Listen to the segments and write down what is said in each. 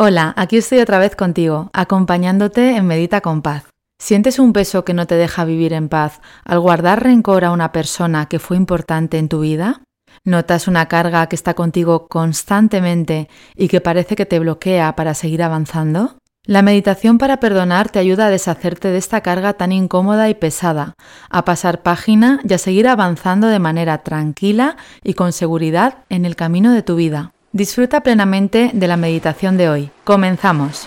Hola, aquí estoy otra vez contigo, acompañándote en Medita con Paz. ¿Sientes un peso que no te deja vivir en paz al guardar rencor a una persona que fue importante en tu vida? ¿Notas una carga que está contigo constantemente y que parece que te bloquea para seguir avanzando? La meditación para perdonar te ayuda a deshacerte de esta carga tan incómoda y pesada, a pasar página y a seguir avanzando de manera tranquila y con seguridad en el camino de tu vida. Disfruta plenamente de la meditación de hoy. Comenzamos.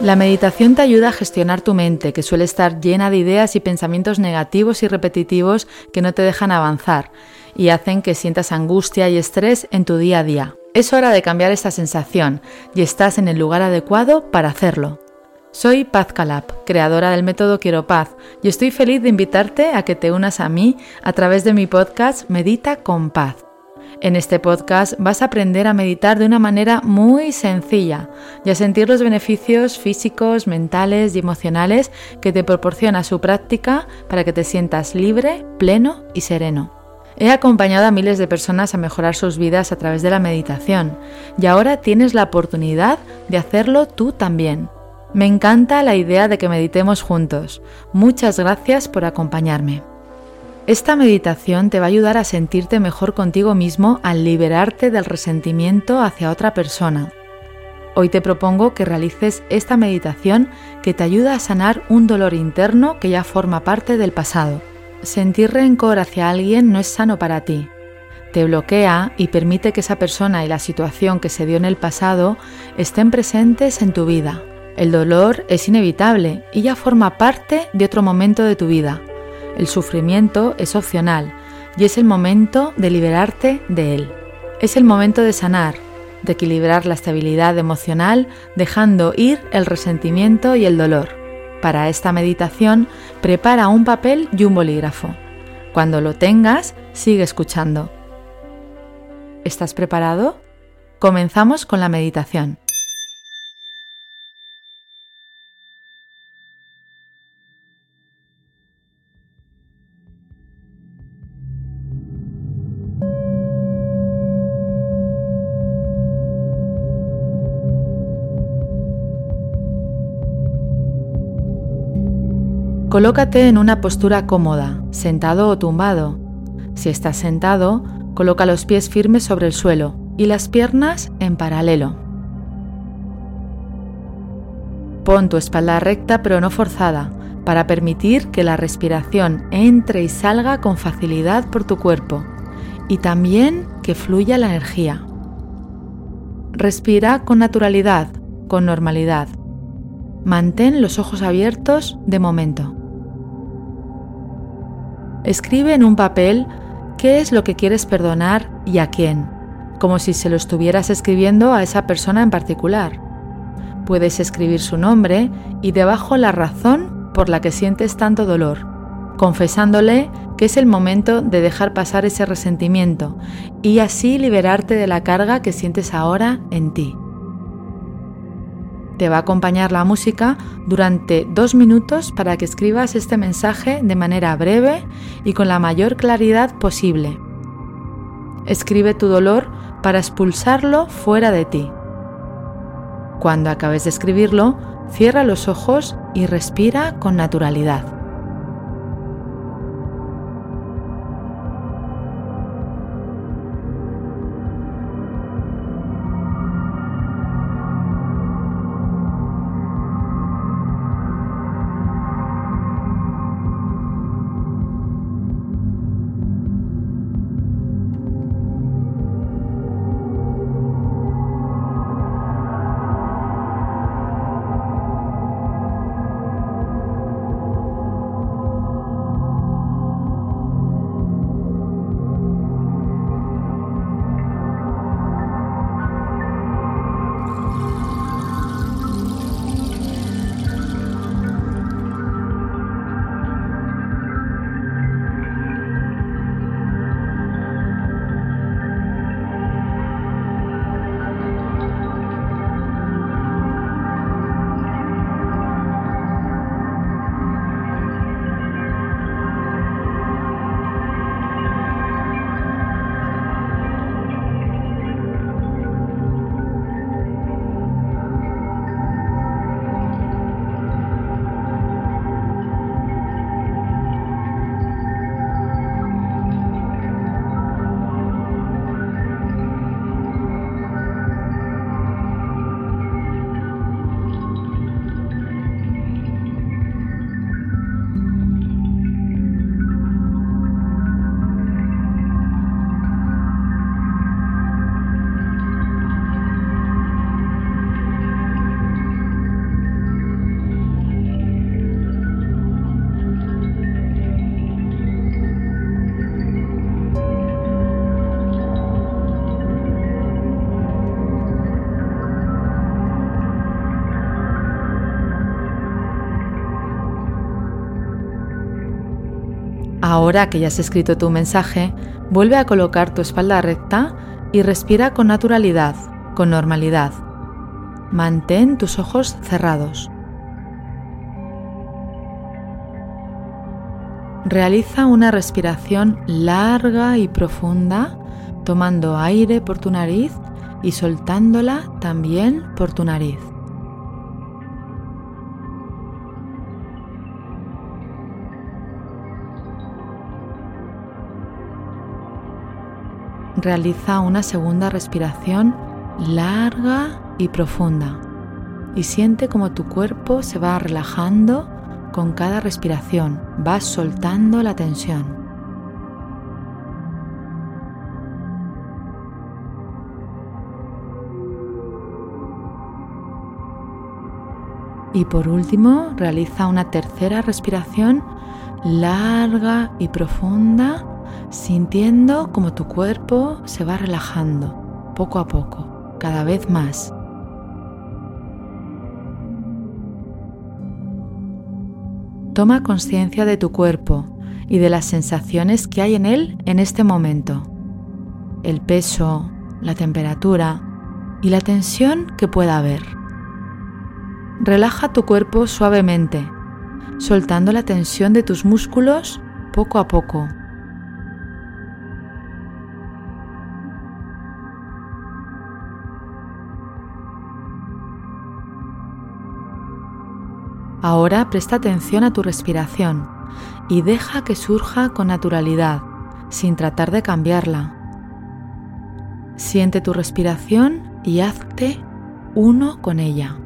La meditación te ayuda a gestionar tu mente, que suele estar llena de ideas y pensamientos negativos y repetitivos que no te dejan avanzar y hacen que sientas angustia y estrés en tu día a día. Es hora de cambiar esta sensación y estás en el lugar adecuado para hacerlo. Soy Paz Calab, creadora del método Quiero Paz, y estoy feliz de invitarte a que te unas a mí a través de mi podcast Medita con Paz. En este podcast vas a aprender a meditar de una manera muy sencilla y a sentir los beneficios físicos, mentales y emocionales que te proporciona su práctica para que te sientas libre, pleno y sereno. He acompañado a miles de personas a mejorar sus vidas a través de la meditación y ahora tienes la oportunidad de hacerlo tú también. Me encanta la idea de que meditemos juntos. Muchas gracias por acompañarme. Esta meditación te va a ayudar a sentirte mejor contigo mismo al liberarte del resentimiento hacia otra persona. Hoy te propongo que realices esta meditación que te ayuda a sanar un dolor interno que ya forma parte del pasado. Sentir rencor hacia alguien no es sano para ti. Te bloquea y permite que esa persona y la situación que se dio en el pasado estén presentes en tu vida. El dolor es inevitable y ya forma parte de otro momento de tu vida. El sufrimiento es opcional y es el momento de liberarte de él. Es el momento de sanar, de equilibrar la estabilidad emocional dejando ir el resentimiento y el dolor. Para esta meditación, prepara un papel y un bolígrafo. Cuando lo tengas, sigue escuchando. ¿Estás preparado? Comenzamos con la meditación. Colócate en una postura cómoda, sentado o tumbado. Si estás sentado, coloca los pies firmes sobre el suelo y las piernas en paralelo. Pon tu espalda recta pero no forzada para permitir que la respiración entre y salga con facilidad por tu cuerpo y también que fluya la energía. Respira con naturalidad, con normalidad. Mantén los ojos abiertos de momento. Escribe en un papel qué es lo que quieres perdonar y a quién, como si se lo estuvieras escribiendo a esa persona en particular. Puedes escribir su nombre y debajo la razón por la que sientes tanto dolor, confesándole que es el momento de dejar pasar ese resentimiento y así liberarte de la carga que sientes ahora en ti. Te va a acompañar la música durante dos minutos para que escribas este mensaje de manera breve y con la mayor claridad posible. Escribe tu dolor para expulsarlo fuera de ti. Cuando acabes de escribirlo, cierra los ojos y respira con naturalidad. Ahora que ya has escrito tu mensaje, vuelve a colocar tu espalda recta y respira con naturalidad, con normalidad. Mantén tus ojos cerrados. Realiza una respiración larga y profunda, tomando aire por tu nariz y soltándola también por tu nariz. Realiza una segunda respiración larga y profunda y siente como tu cuerpo se va relajando con cada respiración, vas soltando la tensión. Y por último, realiza una tercera respiración larga y profunda, sintiendo como tu cuerpo se va relajando poco a poco, cada vez más. Toma conciencia de tu cuerpo y de las sensaciones que hay en él en este momento. El peso, la temperatura y la tensión que pueda haber. Relaja tu cuerpo suavemente, soltando la tensión de tus músculos poco a poco. Ahora presta atención a tu respiración y deja que surja con naturalidad, sin tratar de cambiarla. Siente tu respiración y hazte uno con ella.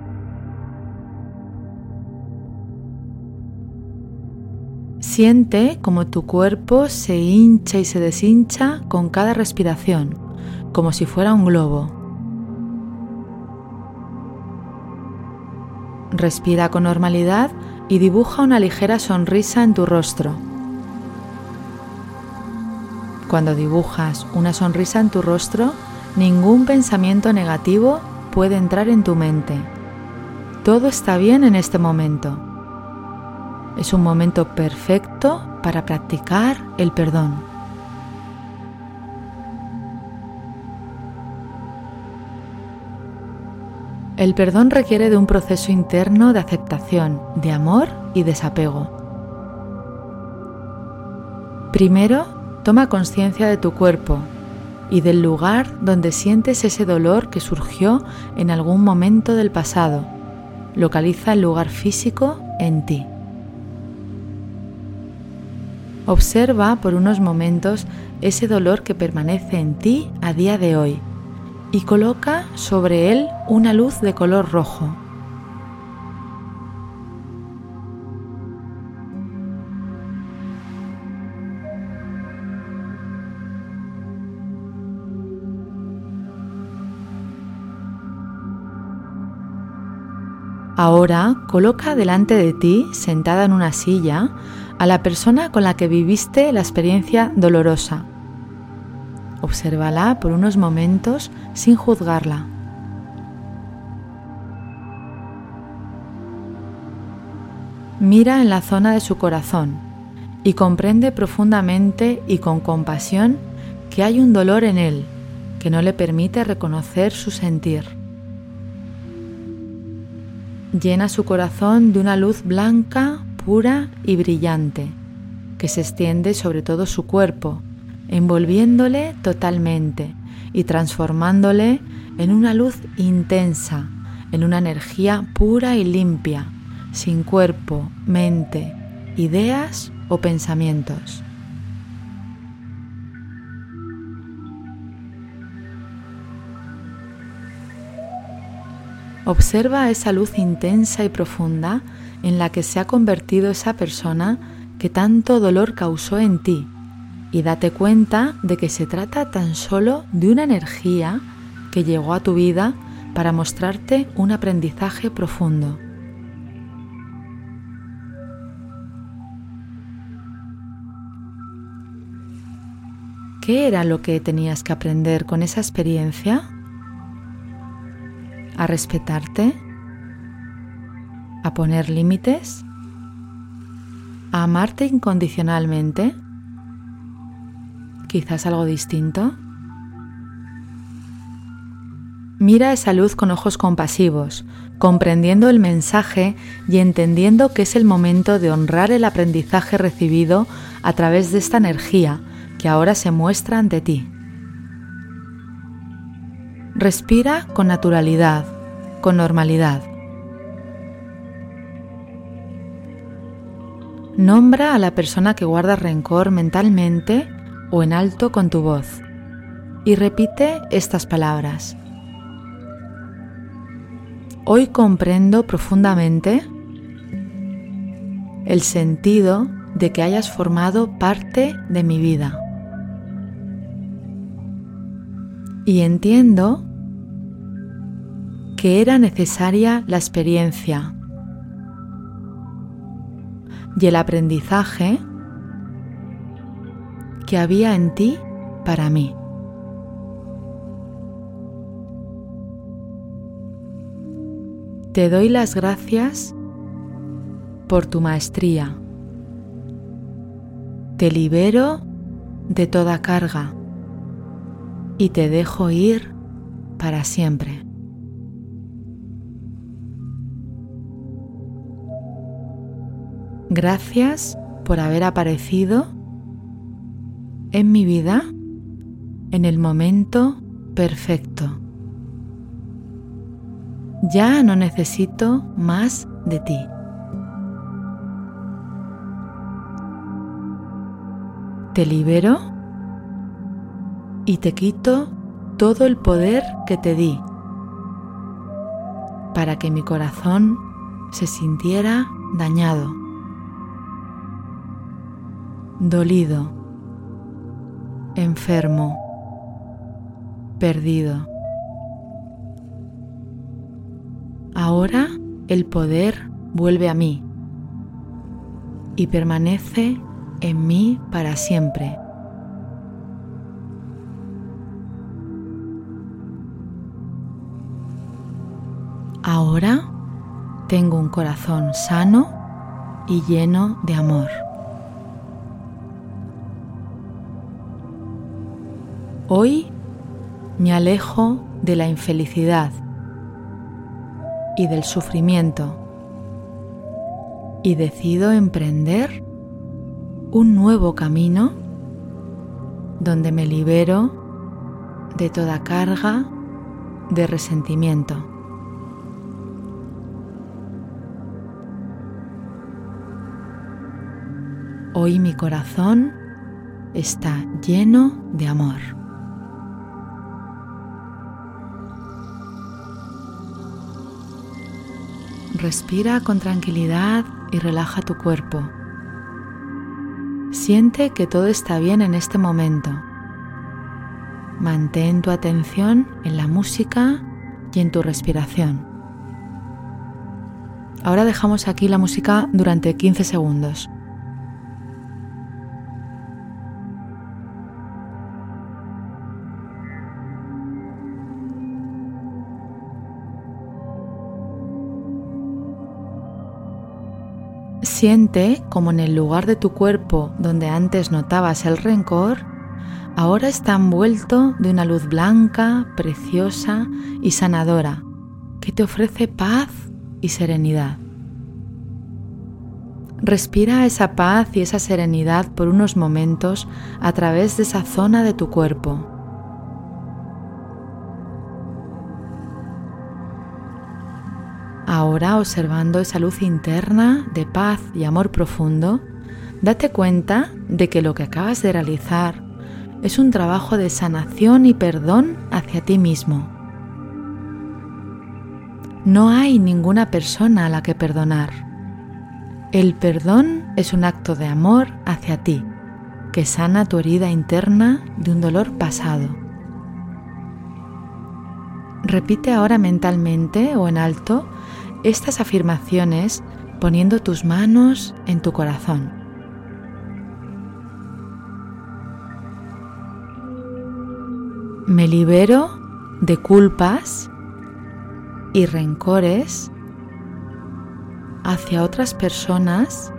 Siente como tu cuerpo se hincha y se deshincha con cada respiración, como si fuera un globo. Respira con normalidad y dibuja una ligera sonrisa en tu rostro. Cuando dibujas una sonrisa en tu rostro, ningún pensamiento negativo puede entrar en tu mente. Todo está bien en este momento. Es un momento perfecto para practicar el perdón. El perdón requiere de un proceso interno de aceptación, de amor y desapego. Primero, toma conciencia de tu cuerpo y del lugar donde sientes ese dolor que surgió en algún momento del pasado. Localiza el lugar físico en ti. Observa por unos momentos ese dolor que permanece en ti a día de hoy y coloca sobre él una luz de color rojo. Ahora coloca delante de ti, sentada en una silla, a la persona con la que viviste la experiencia dolorosa Obsérvala por unos momentos sin juzgarla. Mira en la zona de su corazón y comprende profundamente y con compasión que hay un dolor en él que no le permite reconocer su sentir. Llena su corazón de una luz blanca, pura y brillante, que se extiende sobre todo su cuerpo, envolviéndole totalmente y transformándole en una luz intensa, en una energía pura y limpia, sin cuerpo, mente, ideas o pensamientos. Observa esa luz intensa y profunda en la que se ha convertido esa persona que tanto dolor causó en ti y date cuenta de que se trata tan solo de una energía que llegó a tu vida para mostrarte un aprendizaje profundo. ¿Qué era lo que tenías que aprender con esa experiencia? ¿A respetarte? ¿A poner límites? ¿A amarte incondicionalmente? Quizás algo distinto. Mira esa luz con ojos compasivos, comprendiendo el mensaje y entendiendo que es el momento de honrar el aprendizaje recibido a través de esta energía que ahora se muestra ante ti. Respira con naturalidad, con normalidad. Nombra a la persona que guarda rencor mentalmente o en alto con tu voz y repite estas palabras. Hoy comprendo profundamente el sentido de que hayas formado parte de mi vida. Y entiendo que era necesaria la experiencia y el aprendizaje que había en ti para mí. Te doy las gracias por tu maestría. Te libero de toda carga y te dejo ir para siempre. Gracias por haber aparecido en mi vida en el momento perfecto. Ya no necesito más de ti. Te libero y te quito todo el poder que te di para que mi corazón se sintiera dañado, dolido, enfermo, perdido. Ahora el poder vuelve a mí y permanece en mí para siempre. Ahora tengo un corazón sano y lleno de amor. Hoy me alejo de la infelicidad y del sufrimiento y decido emprender un nuevo camino donde me libero de toda carga de resentimiento. Hoy mi corazón está lleno de amor. Respira con tranquilidad y relaja tu cuerpo. Siente que todo está bien en este momento. Mantén tu atención en la música y en tu respiración. Ahora dejamos aquí la música durante 15 segundos. Siente como en el lugar de tu cuerpo donde antes notabas el rencor, ahora está envuelto de una luz blanca, preciosa y sanadora que te ofrece paz y serenidad. Respira esa paz y esa serenidad por unos momentos a través de esa zona de tu cuerpo. Observando esa luz interna de paz y amor profundo, date cuenta de que lo que acabas de realizar es un trabajo de sanación y perdón hacia ti mismo. No hay ninguna persona a la que perdonar. El perdón es un acto de amor hacia ti, que sana tu herida interna de un dolor pasado. Repite ahora mentalmente o en alto estas afirmaciones poniendo tus manos en tu corazón. Me libero de culpas y rencores hacia otras personas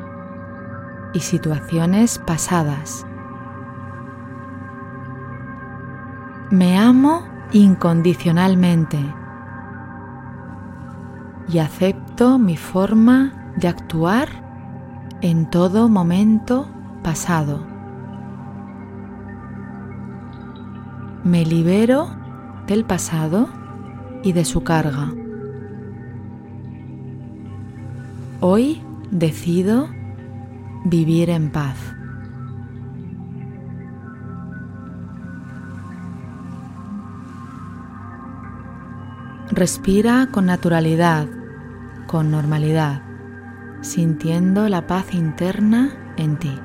y situaciones pasadas. Me amo incondicionalmente y acepto mi forma de actuar en todo momento pasado. Me libero del pasado y de su carga. Hoy decido vivir en paz. Respira con naturalidad, con normalidad, sintiendo la paz interna en ti.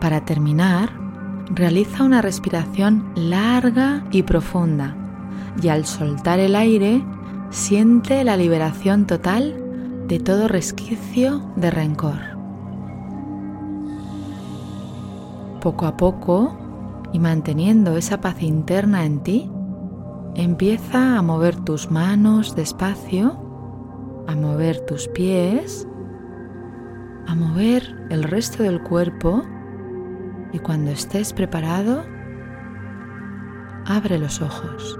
Para terminar, realiza una respiración larga y profunda y al soltar el aire siente la liberación total de todo resquicio de rencor. Poco a poco y manteniendo esa paz interna en ti, empieza a mover tus manos despacio, a mover tus pies, a mover el resto del cuerpo y cuando estés preparado, abre los ojos.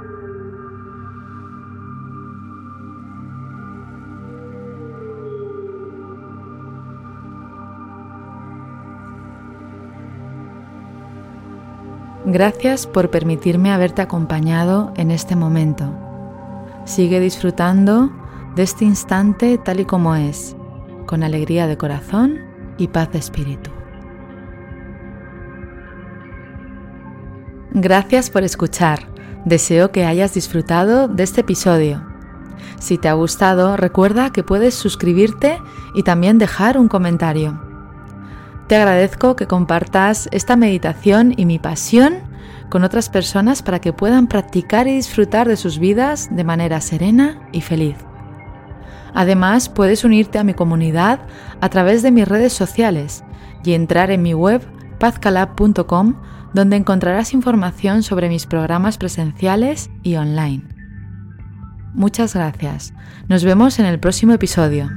Gracias por permitirme haberte acompañado en este momento. Sigue disfrutando de este instante tal y como es, con alegría de corazón y paz de espíritu. Gracias por escuchar. Deseo que hayas disfrutado de este episodio. Si te ha gustado, recuerda que puedes suscribirte y también dejar un comentario. Te agradezco que compartas esta meditación y mi pasión con otras personas para que puedan practicar y disfrutar de sus vidas de manera serena y feliz. Además, puedes unirte a mi comunidad a través de mis redes sociales y entrar en mi web pazcalab.com donde encontrarás información sobre mis programas presenciales y online. Muchas gracias. Nos vemos en el próximo episodio.